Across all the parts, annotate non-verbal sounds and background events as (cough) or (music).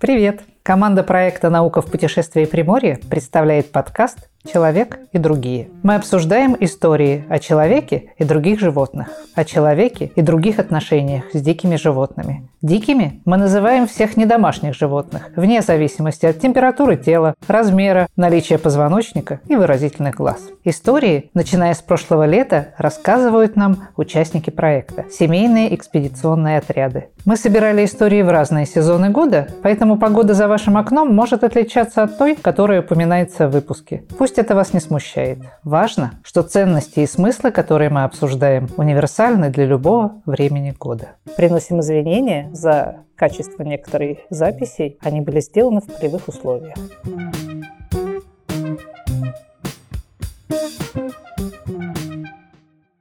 Привет! Команда проекта «Наука в путешествии Приморье» представляет подкаст «Человек и другие». Мы обсуждаем истории о человеке и других животных, о человеке и других отношениях с дикими животными. Дикими мы называем всех недомашних животных, вне зависимости от температуры тела, размера, наличия позвоночника и выразительных глаз. Истории, начиная с прошлого лета, рассказывают нам участники проекта – семейные экспедиционные отряды. Мы собирали истории в разные сезоны года, поэтому погода за вашим окном может отличаться от той, которая упоминается в выпуске. Пусть это вас не смущает. Важно, что ценности и смыслы, которые мы обсуждаем, универсальны для любого времени года. Приносим извинения за качество некоторых записей. Они были сделаны в полевых условиях.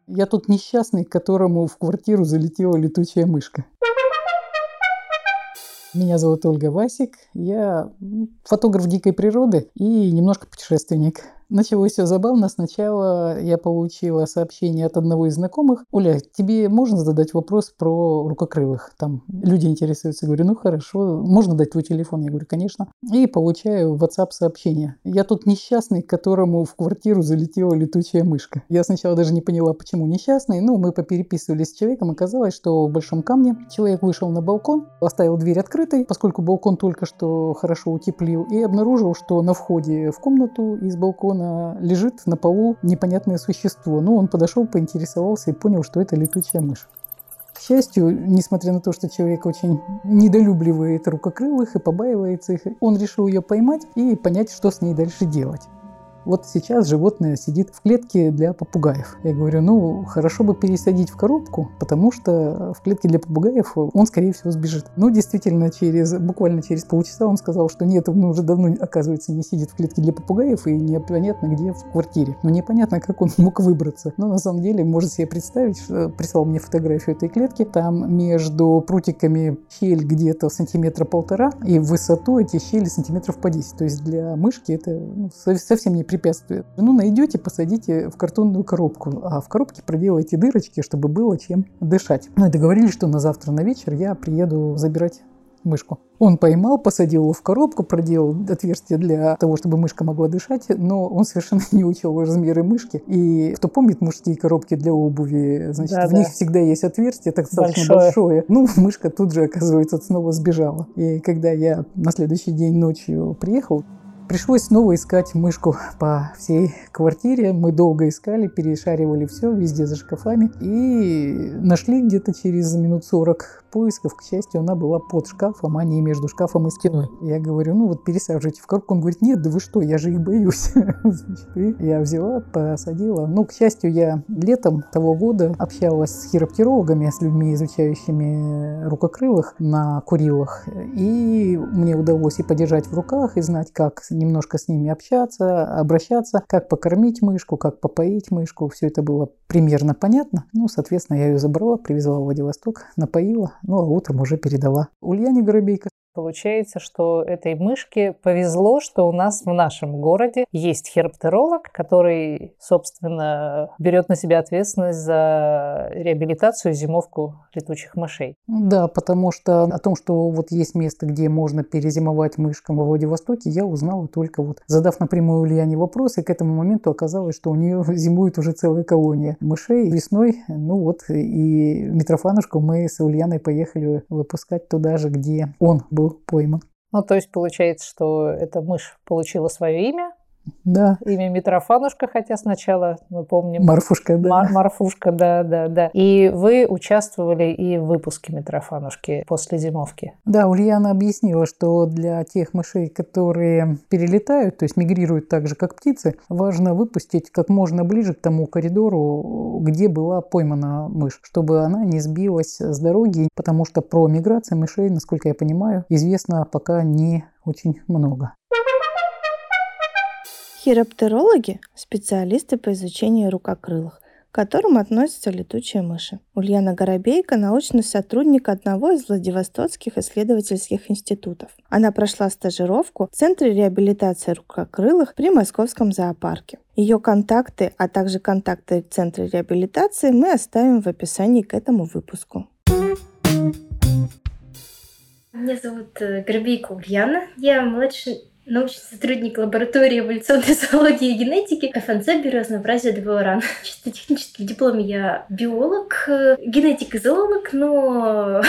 Я тут несчастный, которому в квартиру залетела летучая мышка. Меня зовут Ольга Васик. Я фотограф дикой природы и немножко путешественник. Началось все забавно. Сначала я получила сообщение от одного из знакомых. Оля, тебе можно задать вопрос про рукокрылых? Там люди интересуются. Говорю, ну хорошо, можно дать твой телефон? Я говорю, конечно. И получаю WhatsApp сообщение. Я тут несчастный, которому в квартиру залетела летучая мышка. Я сначала даже не поняла, почему несчастный. Ну, мы попереписывались с человеком. Оказалось, что в Большом камне человек вышел на балкон, оставил дверь открытой, поскольку балкон только что хорошо утеплил, и обнаружил, что на входе в комнату из балкона балкона лежит на полу непонятное существо. Ну, он подошел, поинтересовался и понял, что это летучая мышь. К счастью, несмотря на то, что человек очень недолюбливает рукокрылых и побаивается их, он решил ее поймать и понять, что с ней дальше делать вот сейчас животное сидит в клетке для попугаев. Я говорю, ну, хорошо бы пересадить в коробку, потому что в клетке для попугаев он, скорее всего, сбежит. Ну, действительно, через, буквально через полчаса он сказал, что нет, он уже давно, оказывается, не сидит в клетке для попугаев и непонятно где в квартире. Но непонятно, как он (laughs) мог выбраться. Но на самом деле, может себе представить, что прислал мне фотографию этой клетки. Там между прутиками щель где-то сантиметра полтора, и в высоту эти щели сантиметров по 10. То есть для мышки это ну, совсем не препятствие. Ну, найдете, посадите в картонную коробку, а в коробке проделайте дырочки, чтобы было чем дышать. Ну и договорились, что на завтра на вечер я приеду забирать мышку. Он поймал, посадил его в коробку, проделал отверстие для того, чтобы мышка могла дышать, но он совершенно (laughs) не учил размеры мышки. И кто помнит мужские коробки для обуви, значит, да, в да. них всегда есть отверстие, так достаточно большое. большое. Ну, (laughs) мышка тут же, оказывается, снова сбежала. И когда я на следующий день ночью приехал, Пришлось снова искать мышку по всей квартире. Мы долго искали, перешаривали все везде за шкафами. И нашли где-то через минут 40 поисков. К счастью, она была под шкафом, а не между шкафом и стеной. Я говорю, ну вот пересаживайте в коробку. Он говорит, нет, да вы что, я же их боюсь. (laughs) я взяла, посадила. Ну, к счастью, я летом того года общалась с хироптирологами, с людьми, изучающими рукокрылых на Курилах. И мне удалось и подержать в руках, и знать, как немножко с ними общаться, обращаться, как покормить мышку, как попоить мышку. Все это было примерно понятно. Ну, соответственно, я ее забрала, привезла в Владивосток, напоила, ну, а утром уже передала Ульяне Горобейко. Получается, что этой мышке повезло, что у нас в нашем городе есть хироптеролог, который, собственно, берет на себя ответственность за реабилитацию и зимовку летучих мышей. Да, потому что о том, что вот есть место, где можно перезимовать мышкам во Владивостоке, я узнала только вот задав напрямую Ульяне вопрос, и к этому моменту оказалось, что у нее (laughs) зимует уже целая колония мышей. Весной, ну вот, и Митрофанушку мы с Ульяной поехали выпускать туда же, где он был пойман. Ну, то есть получается, что эта мышь получила свое имя, да. Имя Митрофанушка, хотя сначала мы помним... Марфушка, да. Мар- Марфушка, да, да, да. И вы участвовали и в выпуске Митрофанушки после зимовки. Да, Ульяна объяснила, что для тех мышей, которые перелетают, то есть мигрируют так же, как птицы, важно выпустить как можно ближе к тому коридору, где была поймана мышь, чтобы она не сбилась с дороги, потому что про миграцию мышей, насколько я понимаю, известно пока не очень много. Хироптерологи – специалисты по изучению рукокрылых, которым относятся летучие мыши. Ульяна Горобейко – научный сотрудник одного из Владивостокских исследовательских институтов. Она прошла стажировку в Центре реабилитации рукокрылых при Московском зоопарке. Ее контакты, а также контакты Центра реабилитации мы оставим в описании к этому выпуску. Меня зовут э, Горбейко Ульяна. Я младший научный сотрудник лаборатории эволюционной зоологии и генетики ФНЦ Бюро разнообразия ДВРАН. (laughs) Чисто технически в дипломе я биолог, э, генетик и зоолог, но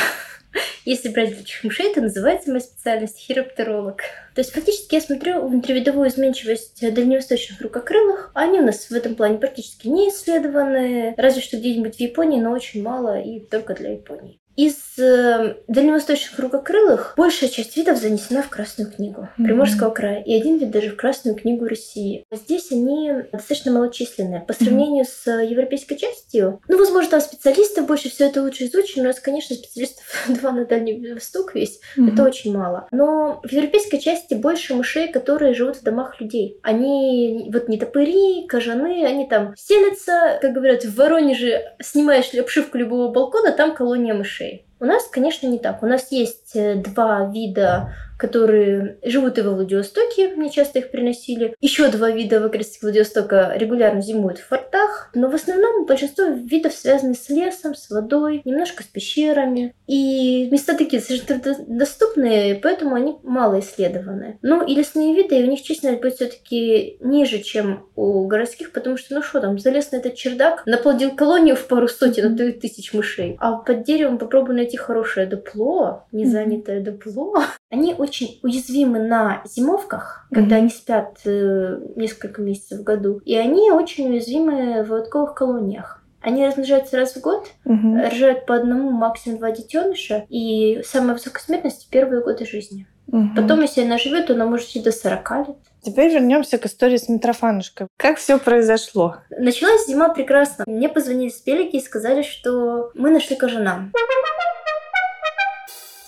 (laughs) если брать летучих мышей, это называется моя специальность хироптеролог. То есть фактически я смотрю внутривидовую изменчивость дальневосточных рукокрылых. Они у нас в этом плане практически не исследованы, разве что где-нибудь в Японии, но очень мало и только для Японии. Из э, дальневосточных рукокрылых большая часть видов занесена в Красную книгу mm-hmm. Приморского края, и один вид даже в Красную книгу России. Здесь они достаточно малочисленные. По сравнению mm-hmm. с европейской частью, ну, возможно, там специалистов больше, все это лучше изучено. У нас, конечно, специалистов (laughs) два на Дальний Восток весь. Mm-hmm. Это очень мало. Но в европейской части больше мышей, которые живут в домах людей. Они вот не топыри, кожаны, они там селятся, как говорят, в Воронеже снимаешь обшивку любого балкона, там колония мышей. country. У нас, конечно, не так. У нас есть э, два вида которые живут и во Владивостоке, мне часто их приносили. Еще два вида в окрестностях Владивостока регулярно зимуют в фортах, но в основном большинство видов связаны с лесом, с водой, немножко с пещерами. И места такие совершенно доступные, поэтому они мало исследованы. Ну и лесные виды, и у них численность будет все-таки ниже, чем у городских, потому что, ну что там, залез на этот чердак, наплодил колонию в пару сотен, а то и тысяч мышей. А под деревом попробуй найти хорошее дупло, незанятое дупло. Они очень уязвимы на зимовках, mm-hmm. когда они спят э, несколько месяцев в году, и они очень уязвимы в лотковых колониях. Они размножаются раз в год, угу. рожают по одному, максимум два детеныша, и самая высокая смертность в первые годы жизни. Угу. Потом, если она живет, то она может жить до 40 лет. Теперь вернемся к истории с Митрофанушкой. Как все произошло? Началась зима прекрасно. Мне позвонили с Пелики и сказали, что мы нашли кожана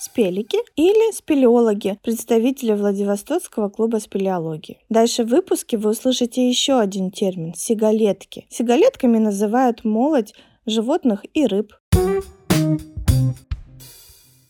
спелики или спелеологи, представители Владивостокского клуба спелеологии. Дальше в выпуске вы услышите еще один термин – сигалетки. Сигалетками называют молоть животных и рыб.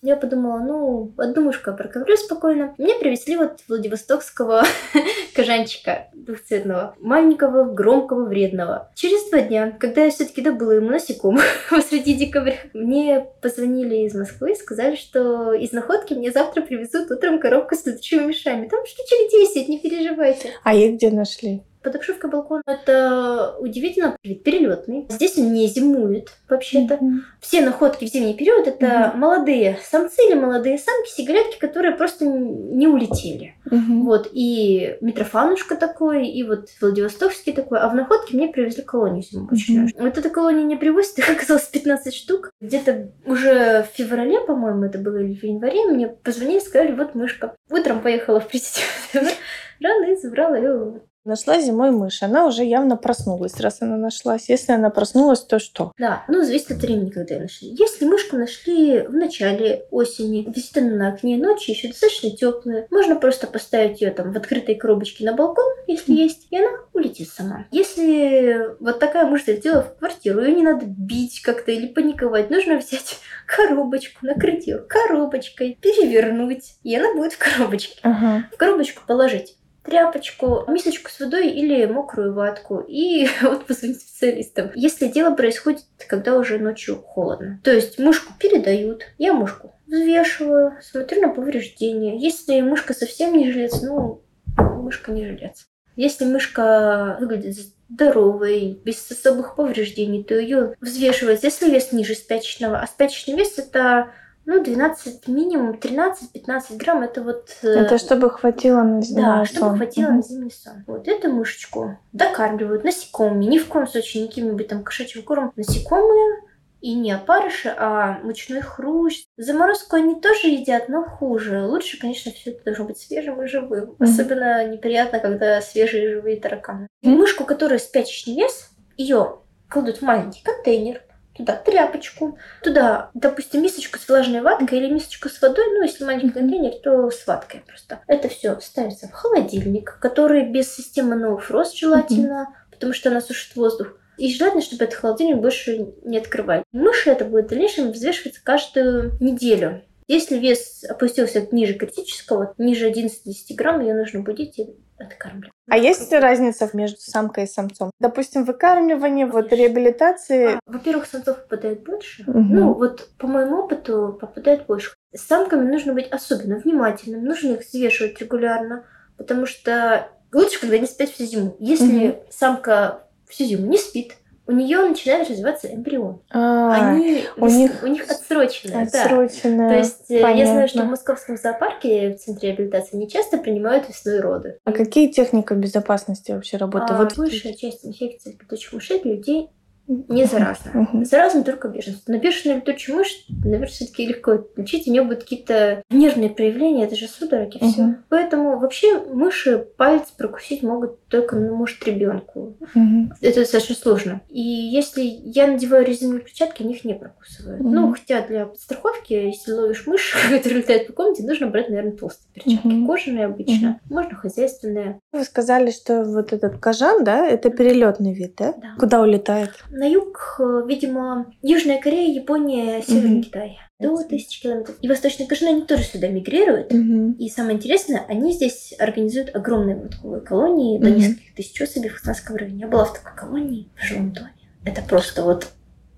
Я подумала, ну, одну проковырю спокойно. Мне привезли вот Владивостокского (laughs) кожанчика двухцветного, маленького, громкого, вредного. Через два дня, когда я все-таки добыла ему насекомых (laughs) посреди декабря, мне позвонили из Москвы и сказали, что из находки мне завтра привезут утром коробку с летучими мешами. Там штучек 10, не переживайте. А их где нашли? Под обшивкой балкона это удивительно вид перелетный. Здесь он не зимует вообще-то. Mm-hmm. Все находки в зимний период это mm-hmm. молодые самцы или молодые самки, сигаретки, которые просто не улетели. Mm-hmm. Вот. И Митрофанушка такой, и вот Владивостокский такой. А в находке мне привезли колонию зимовочную. Mm-hmm. Вот эта колония не привозит, их оказалось 15 штук. Где-то уже в феврале, по-моему, это было или в январе, мне позвонили, сказали, вот мышка. Утром поехала в президент. (laughs) Рано и забрала ее Нашла зимой мышь, она уже явно проснулась, раз она нашлась. Если она проснулась, то что? Да, ну зависит от времени, когда ее нашли. Если мышку нашли в начале осени, действительно на окне ночи, еще достаточно теплые, можно просто поставить ее там в открытой коробочке на балкон, если есть, и она улетит сама. Если вот такая мышь залетела в квартиру, ее не надо бить как-то или паниковать, нужно взять (laughs) коробочку, накрыть ее коробочкой, перевернуть, и она будет в коробочке. Ага. В коробочку положить тряпочку, мисочку с водой или мокрую ватку и (laughs) вот позвонить специалистам. Если дело происходит, когда уже ночью холодно. То есть мышку передают, я мышку взвешиваю, смотрю на повреждения. Если мышка совсем не жилец, ну, мышка не жилец. Если мышка выглядит здоровой, без особых повреждений, то ее взвешивают, если вес ниже спячечного. А спячечный вес это ну, 12, минимум 13-15 грамм, это вот... Э, это чтобы хватило на зимний да, сон. чтобы хватило угу. на зимний сон. Вот эту мышечку докармливают насекомыми, ни в коем случае не каким-нибудь там кошачьим кормом. Насекомые и не опарыши, а мучной хрущ. Заморозку они тоже едят, но хуже. Лучше, конечно, все это должно быть свежим и живым. Mm-hmm. Особенно неприятно, когда свежие и живые тараканы. Mm-hmm. Мышку, которая спячечный вес, ее кладут в маленький контейнер, туда тряпочку, туда, допустим, мисочку с влажной ваткой или мисочку с водой, ну, если маленький контейнер, то с ваткой просто. Это все ставится в холодильник, который без системы No Frost желательно, потому что она сушит воздух. И желательно, чтобы этот холодильник больше не открывали. Мыши это будет в дальнейшем взвешиваться каждую неделю. Если вес опустился ниже критического, ниже 11 грамм, ее нужно будить и откармливать. А есть разница между самкой и самцом? Допустим, выкармливание, вот реабилитации. А, во-первых, самцов попадает больше. Угу. Ну, вот по моему опыту попадает больше. С самками нужно быть особенно внимательным, нужно их взвешивать регулярно, потому что лучше, когда они спят всю зиму. Если угу. самка всю зиму не спит, у нее начинает развиваться эмбрион. А, Они у них у них отсроченная. отсроченная. Да. То есть э, Понятно. я знаю, что в московском зоопарке в центре реабилитации не часто принимают весной роды. А какие техники безопасности вообще работают? А вот большая часть инфекций летучих мышей для людей не заразна. Мгм. Заразна только бешенство. Но бешеная летучая мышь, наверное, все-таки легко лечить. У нее будут какие-то нервные проявления, это же судороги, все. Мгм. Поэтому вообще мыши палец прокусить могут только, ну, может, ребенку. Мгм. Это достаточно сложно. И если я надеваю резиновые перчатки, них не прокусывают. Мгм. Ну, хотя для страховки, если ловишь мышь, (laughs) которая летает по комнате, нужно брать, наверное, толстые перчатки. Мгм. Кожаные обычно. Можно хозяйственные. Вы сказали, что вот этот кажан, да, это перелетный вид, да? Да. Куда улетает? На юг, э, видимо, Южная Корея, Япония, Северный Мгм. Китай. До тысячи километров. И восточные кажаны, они тоже сюда мигрируют. Мгм. И самое интересное, они здесь организуют огромные выводковые колонии до Мгм. нескольких тысяч особей в Хасанском районе. Я была в такой колонии в жилом доме. Это просто вот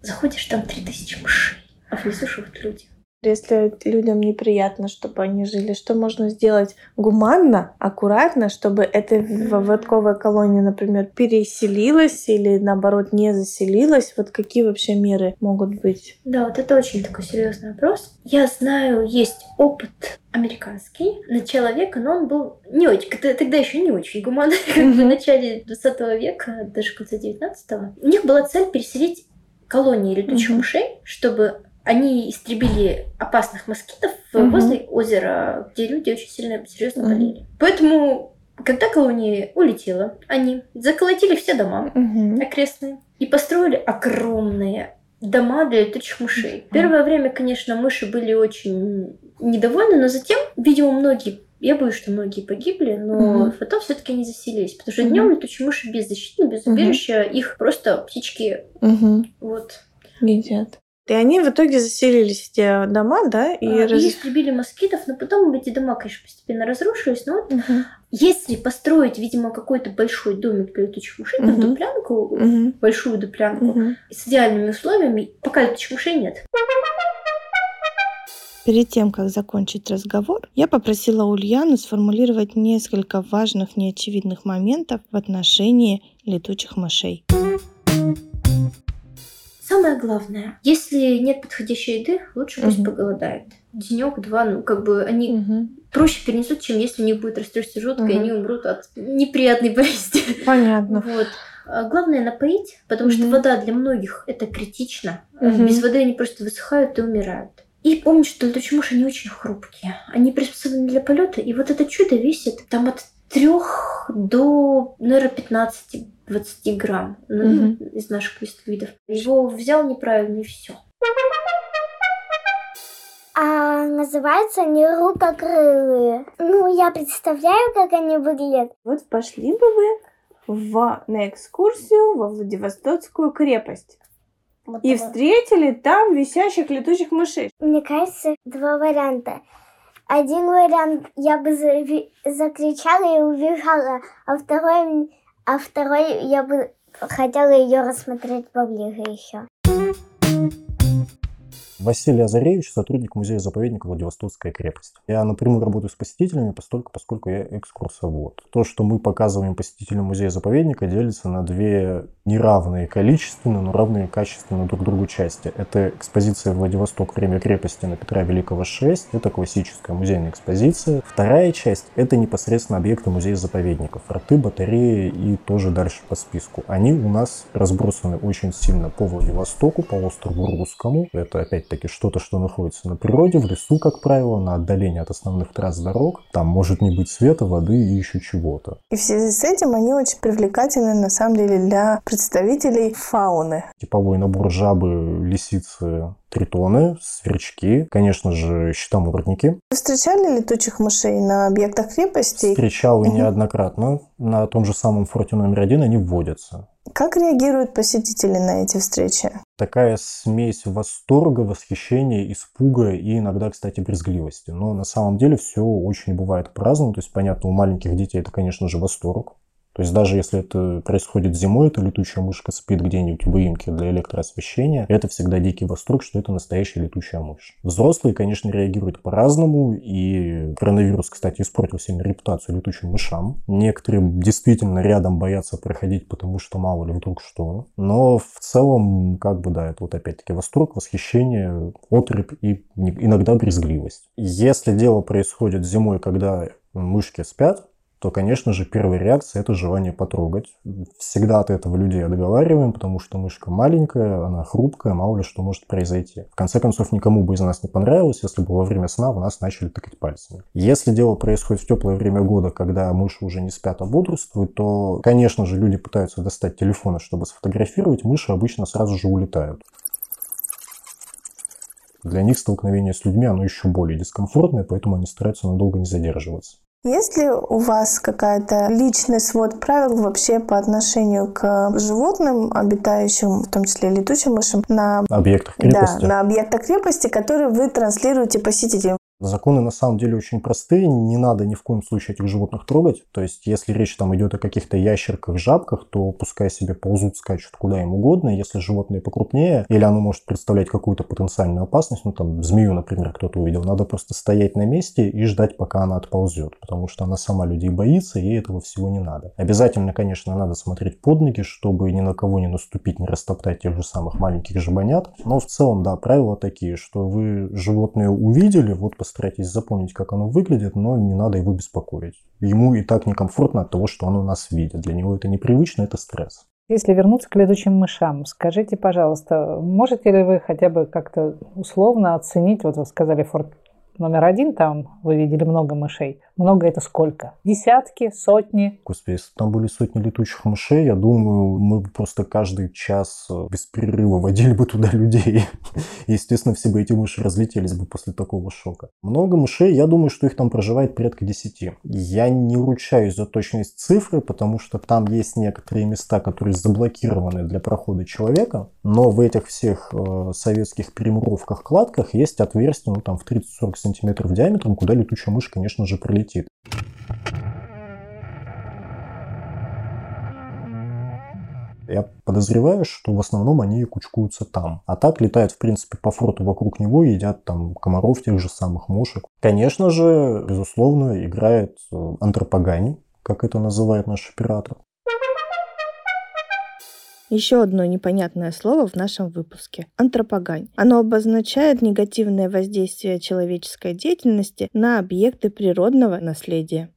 заходишь, там три тысячи мышей, а внизу живут люди. Если людям неприятно, чтобы они жили, что можно сделать гуманно, аккуратно, чтобы эта выводковая колония, например, переселилась или наоборот не заселилась? Вот какие вообще меры могут быть? Да, вот это очень такой серьезный вопрос. Я знаю, есть опыт американский начала века, но он был не очень, тогда еще не очень гуманный, (laughs) как в начале 20 века, даже в конце 19 У них была цель переселить колонии летучих мышей, чтобы они истребили опасных москитов Мгм. возле озера, где люди очень сильно серьезно болели. Поэтому, когда колония улетела, они заколотили все дома, Мгм. окрестные и построили огромные дома для летучих мышей. Первое время, конечно, мыши были очень недовольны, но затем, видимо, многие я боюсь, что многие погибли, но Мгм. потом все-таки они заселились, потому что Мгм. днем летучие мыши беззащитны, без убежища, их просто птички Мгм. вот Едят. И они в итоге заселились в те дома, да? И и, раз- и истребили москитов, но потом эти дома, конечно, постепенно разрушились. Но вот Мгм. если построить, видимо, какой-то большой домик для летучих мышей, там Мгм. дуплянку, Мгм. большую дуплянку, Мгм. с идеальными условиями, пока летучих мышей нет. Перед тем, как закончить разговор, я попросила Ульяну сформулировать несколько важных неочевидных моментов в отношении летучих мышей. Самое главное, если нет подходящей еды, лучше пусть Мгм. поголодает. Денек, два, ну как бы они проще перенесут, чем если у них будет расстройство желудка, и Мгм. они умрут от неприятной (laughs) болезни. Понятно. Вот. А Главное напоить, потому что Мгм. вода для многих это критично. Мгм. Без воды они просто высыхают и умирают. И помнить, что летучие мыши не очень хрупкие. Они приспособлены для полета, и вот это чудо весит там от 3 до, наверное, 15-20 грамм ну, Мгм. из наших видов. Его взял неправильно и все. А называются они рукокрылые. Ну, я представляю, как они выглядят. Вот пошли бы вы в, на экскурсию во Владивостокскую крепость Вот и это. встретили там висящих летучих мышей. Мне кажется, два варианта. Один вариант я бы зави- закричала и убежала, а второй, а второй я бы хотела ее рассмотреть поближе еще. Василий Азаревич, сотрудник музея-заповедника Владивостокская крепость. Я напрямую работаю с посетителями, постольку, поскольку я экскурсовод. То, что мы показываем посетителям музея-заповедника, делится на две неравные количественно, но равные качественно друг другу части. Это экспозиция «Владивосток. Время крепости» на Петра Великого 6. Это классическая музейная экспозиция. Вторая часть – это непосредственно объекты музея-заповедника. Форты, батареи и тоже дальше по списку. Они у нас разбросаны очень сильно по Владивостоку, по острову Русскому. Это опять-таки что-то, что находится на природе, в лесу, как правило, на отдалении от основных трасс дорог. Там может не быть света, воды и еще чего-то. И в связи с этим они очень привлекательны на самом деле для представителей фауны. Типовой набор жабы, лисицы, тритоны, сверчки, конечно же, щитомордники. Вы встречали летучих мышей на объектах крепости? Встречал и неоднократно. На том же самом форте номер один они вводятся. Как реагируют посетители на эти встречи? Такая смесь восторга, восхищения, испуга и иногда, кстати, брезгливости. Но на самом деле все очень бывает по-разному. То есть, понятно, у маленьких детей это, конечно же, восторг. То есть даже если это происходит зимой, эта летучая мышка спит где-нибудь в выемке для электроосвещения, это всегда дикий восторг, что это настоящая летучая мышь. Взрослые, конечно, реагируют по-разному, и коронавирус, кстати, испортил сильно репутацию летучим мышам. Некоторые действительно рядом боятся проходить, потому что мало ли вдруг что. Но в целом, как бы, да, это вот опять-таки восторг, восхищение, отрыв и иногда брезгливость. Если дело происходит зимой, когда мышки спят, то, конечно же, первая реакция – это желание потрогать. Всегда от этого людей отговариваем, потому что мышка маленькая, она хрупкая, мало ли что может произойти. В конце концов, никому бы из нас не понравилось, если бы во время сна в нас начали тыкать пальцами. Если дело происходит в теплое время года, когда мыши уже не спят, а бодрствуют, то, конечно же, люди пытаются достать телефоны, чтобы сфотографировать, мыши обычно сразу же улетают. Для них столкновение с людьми, оно еще более дискомфортное, поэтому они стараются надолго не задерживаться. Есть ли у вас какая-то личный свод правил вообще по отношению к животным, обитающим, в том числе летучим мышам, на объектах крепости? Да, на объектах крепости, которые вы транслируете посетителям? Законы на самом деле очень простые, не надо ни в коем случае этих животных трогать. То есть, если речь там идет о каких-то ящерках, жабках, то пускай себе ползут, скачут куда им угодно. Если животное покрупнее, или оно может представлять какую-то потенциальную опасность, ну там змею, например, кто-то увидел, надо просто стоять на месте и ждать, пока она отползет, потому что она сама людей боится, и этого всего не надо. Обязательно, конечно, надо смотреть под ноги, чтобы ни на кого не наступить, не растоптать тех же самых маленьких жабонят. Но в целом, да, правила такие, что вы животное увидели, вот постарайтесь запомнить, как оно выглядит, но не надо его беспокоить. Ему и так некомфортно от того, что оно нас видит. Для него это непривычно, это стресс. Если вернуться к летучим мышам, скажите, пожалуйста, можете ли вы хотя бы как-то условно оценить, вот вы сказали форт номер один, там вы видели много мышей. Много это сколько? Десятки, сотни? Господи, если там были сотни летучих мышей, я думаю, мы бы просто каждый час э, без перерыва водили бы туда (laughs) людей. Естественно, все бы эти мыши разлетелись бы после такого шока. Много мышей, я думаю, что их там проживает порядка десяти. Я не ручаюсь за точность цифры, потому что там есть некоторые места, которые заблокированы для прохода человека, но в этих всех э, советских перемуровках-кладках есть отверстия, ну там в 30-40 сантиметров диаметром, куда летучая мышь, конечно же, прилетит летит. Я подозреваю, что в основном они кучкуются там. А так летают, в принципе, по форту вокруг него, едят там комаров, тех же самых мушек. Конечно же, безусловно, играет э, антропогань, как это называет наш оператор. Еще одно непонятное слово в нашем выпуске – антропогань. Оно обозначает негативное воздействие человеческой деятельности на объекты природного наследия.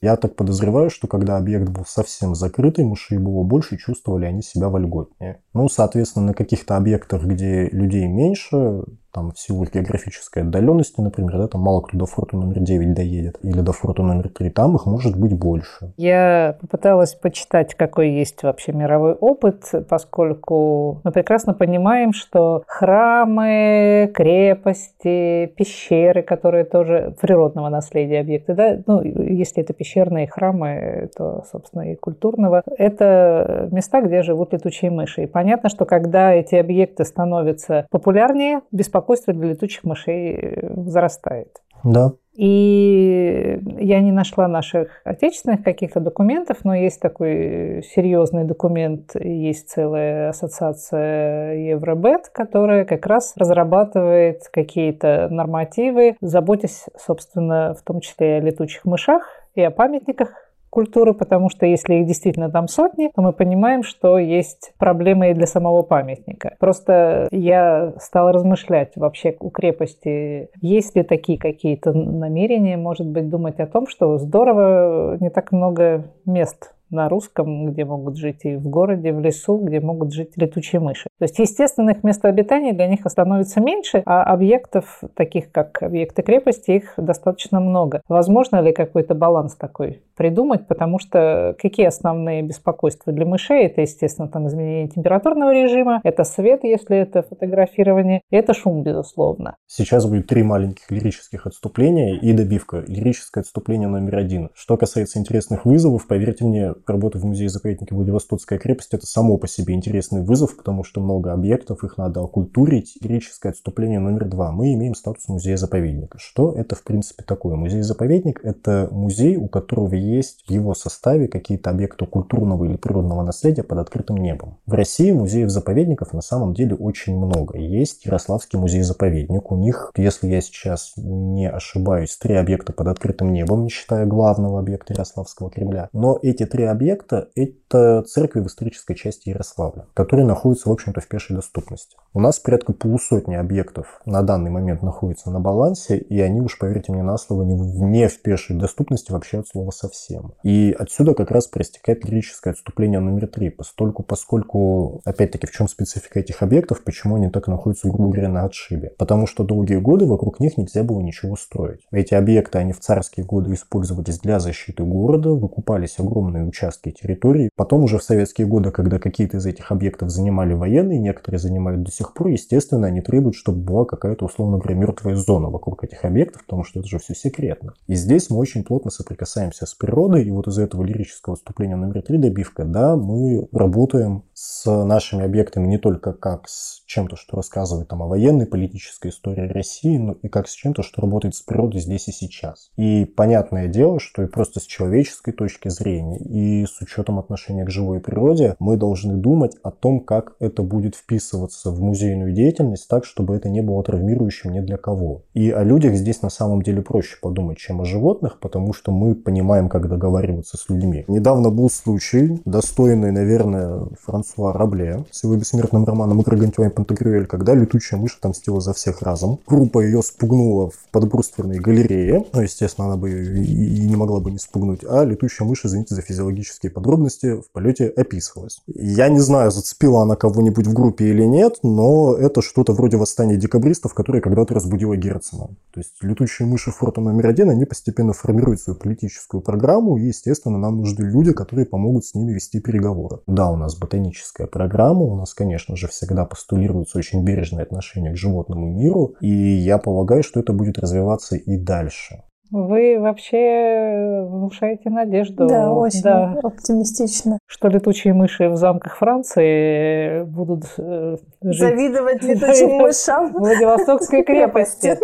Я так подозреваю, что когда объект был совсем закрытый, мыши было больше, чувствовали они себя вольготнее. Ну, соответственно, на каких-то объектах, где людей меньше, там, в силу географической отдаленности, например, да, там мало кто до форта номер 9 доедет, или до форта номер 3, там их может быть больше. Я попыталась почитать, какой есть вообще мировой опыт, поскольку мы прекрасно понимаем, что храмы, крепости, пещеры, которые тоже природного наследия объекты, да, ну, если это пещерные храмы, то, собственно, и культурного, это места, где живут летучие мыши. И понятно, что когда эти объекты становятся популярнее, беспокойнее, беспокойство для летучих мышей э, возрастает. Да. И я не нашла наших отечественных каких-то документов, но есть такой серьезный документ, есть целая ассоциация Евробет, которая как раз разрабатывает какие-то нормативы, заботясь, собственно, в том числе и о летучих мышах и о памятниках культуры, потому что если их действительно там сотни, то мы понимаем, что есть проблемы и для самого памятника. Просто я стала размышлять вообще у крепости, есть ли такие какие-то намерения, может быть, думать о том, что здорово, не так много мест на русском, где могут жить и в городе, в лесу, где могут жить летучие мыши. То есть естественных мест обитания для них становится меньше, а объектов, таких как объекты крепости, их достаточно много. Возможно ли какой-то баланс такой придумать, потому что какие основные беспокойства для мышей? Это, естественно, там изменение температурного режима, это свет, если это фотографирование, это шум, безусловно. Сейчас будет три маленьких лирических отступления и добивка. Лирическое отступление номер один. Что касается интересных вызовов, поверьте мне, работа в музее-заповеднике Владивостокская крепость – это само по себе интересный вызов, потому что много объектов, их надо окультурить. Лирическое отступление номер два. Мы имеем статус музея-заповедника. Что это, в принципе, такое? Музей-заповедник – это музей, у которого есть в его составе какие-то объекты культурного или природного наследия под открытым небом. В России музеев-заповедников на самом деле очень много. Есть Ярославский музей-заповедник. У них, если я сейчас не ошибаюсь, три объекта под открытым небом, не считая главного объекта Ярославского Кремля. Но эти три объекта – это церкви в исторической части Ярославля, которые находятся, в общем-то, в пешей доступности. У нас порядка полусотни объектов на данный момент находится на балансе, и они уж, поверьте мне на слово, не, не в пешей доступности вообще от слова совсем. И отсюда как раз проистекает лирическое отступление номер три, постольку, поскольку, опять-таки, в чем специфика этих объектов, почему они так находятся, грубо говоря, на отшибе. Потому что долгие годы вокруг них нельзя было ничего строить. Эти объекты, они в царские годы использовались для защиты города, выкупались огромные участки территории. Потом уже в советские годы, когда какие-то из этих объектов занимали военные, некоторые занимают до сих пор, естественно, они требуют, чтобы была какая-то, условно говоря, мертвая зона вокруг этих объектов, потому что это же все секретно. И здесь мы очень плотно соприкасаемся с природой, и вот из этого лирического выступления номер три добивка, да, мы работаем с нашими объектами не только как с чем-то, что рассказывает там о военной, политической истории России, но и как с чем-то, что работает с природой здесь и сейчас. И понятное дело, что и просто с человеческой точки зрения, и с учетом отношения к живой природе, мы должны думать о том, как это будет вписываться в музейную деятельность так, чтобы это не было травмирующим ни для кого. И о людях здесь на самом деле проще подумать, чем о животных, потому что мы понимаем, как договариваться с людьми. Недавно был случай, достойный, наверное, Франсуа Рабле с его бессмертным романом «Игры Пантагрюэль», когда летучая мышь отомстила за всех разом. Группа ее спугнула в подбрустверной галерее, ну, естественно, она бы ее и не могла бы не спугнуть, а летучая мышь, извините за физиологические подробности, в полете описывалась. Я не знаю, зацепила она кого-нибудь в группе или нет, но это что-то вроде восстания декабристов, которые когда-то разбудила Герцена. То есть летучие мыши форта номер один, они постепенно формируют свою политическую программу, и, естественно, нам нужны люди, которые помогут с ними вести переговоры. Да, у нас ботаническая программа, у нас, конечно же, всегда постулируется очень бережное отношение к животному миру, и я полагаю, что это будет развиваться и дальше. Вы вообще внушаете надежду. Да, очень да. оптимистично. Что летучие мыши в замках Франции будут э, жить... Завидовать (laughs) летучим мышам. В Владивостокской (laughs) крепости.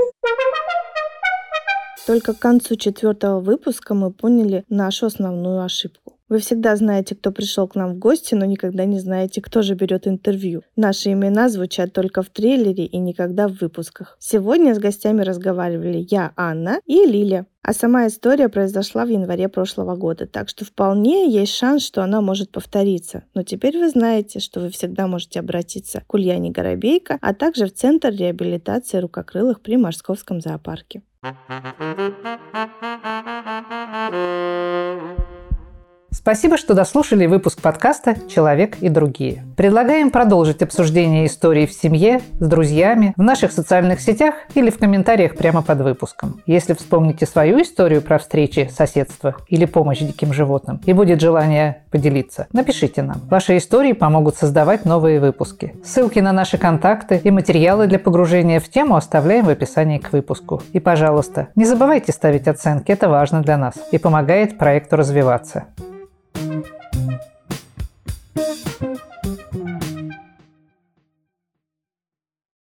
Только к концу четвертого выпуска мы поняли нашу основную ошибку. Вы всегда знаете, кто пришел к нам в гости, но никогда не знаете, кто же берет интервью. Наши имена звучат только в трейлере и никогда в выпусках. Сегодня с гостями разговаривали я, Анна и Лиля. А сама история произошла в январе прошлого года, так что вполне есть шанс, что она может повториться. Но теперь вы знаете, что вы всегда можете обратиться к Ульяне Горобейко, а также в Центр реабилитации рукокрылых при Московском зоопарке. Thank you. Спасибо, что дослушали выпуск подкаста «Человек и другие». Предлагаем продолжить обсуждение истории в семье, с друзьями, в наших социальных сетях или в комментариях прямо под выпуском. Если вспомните свою историю про встречи, соседство или помощь диким животным и будет желание поделиться, напишите нам. Ваши истории помогут создавать новые выпуски. Ссылки на наши контакты и материалы для погружения в тему оставляем в описании к выпуску. И, пожалуйста, не забывайте ставить оценки, это важно для нас и помогает проекту развиваться. Thank you.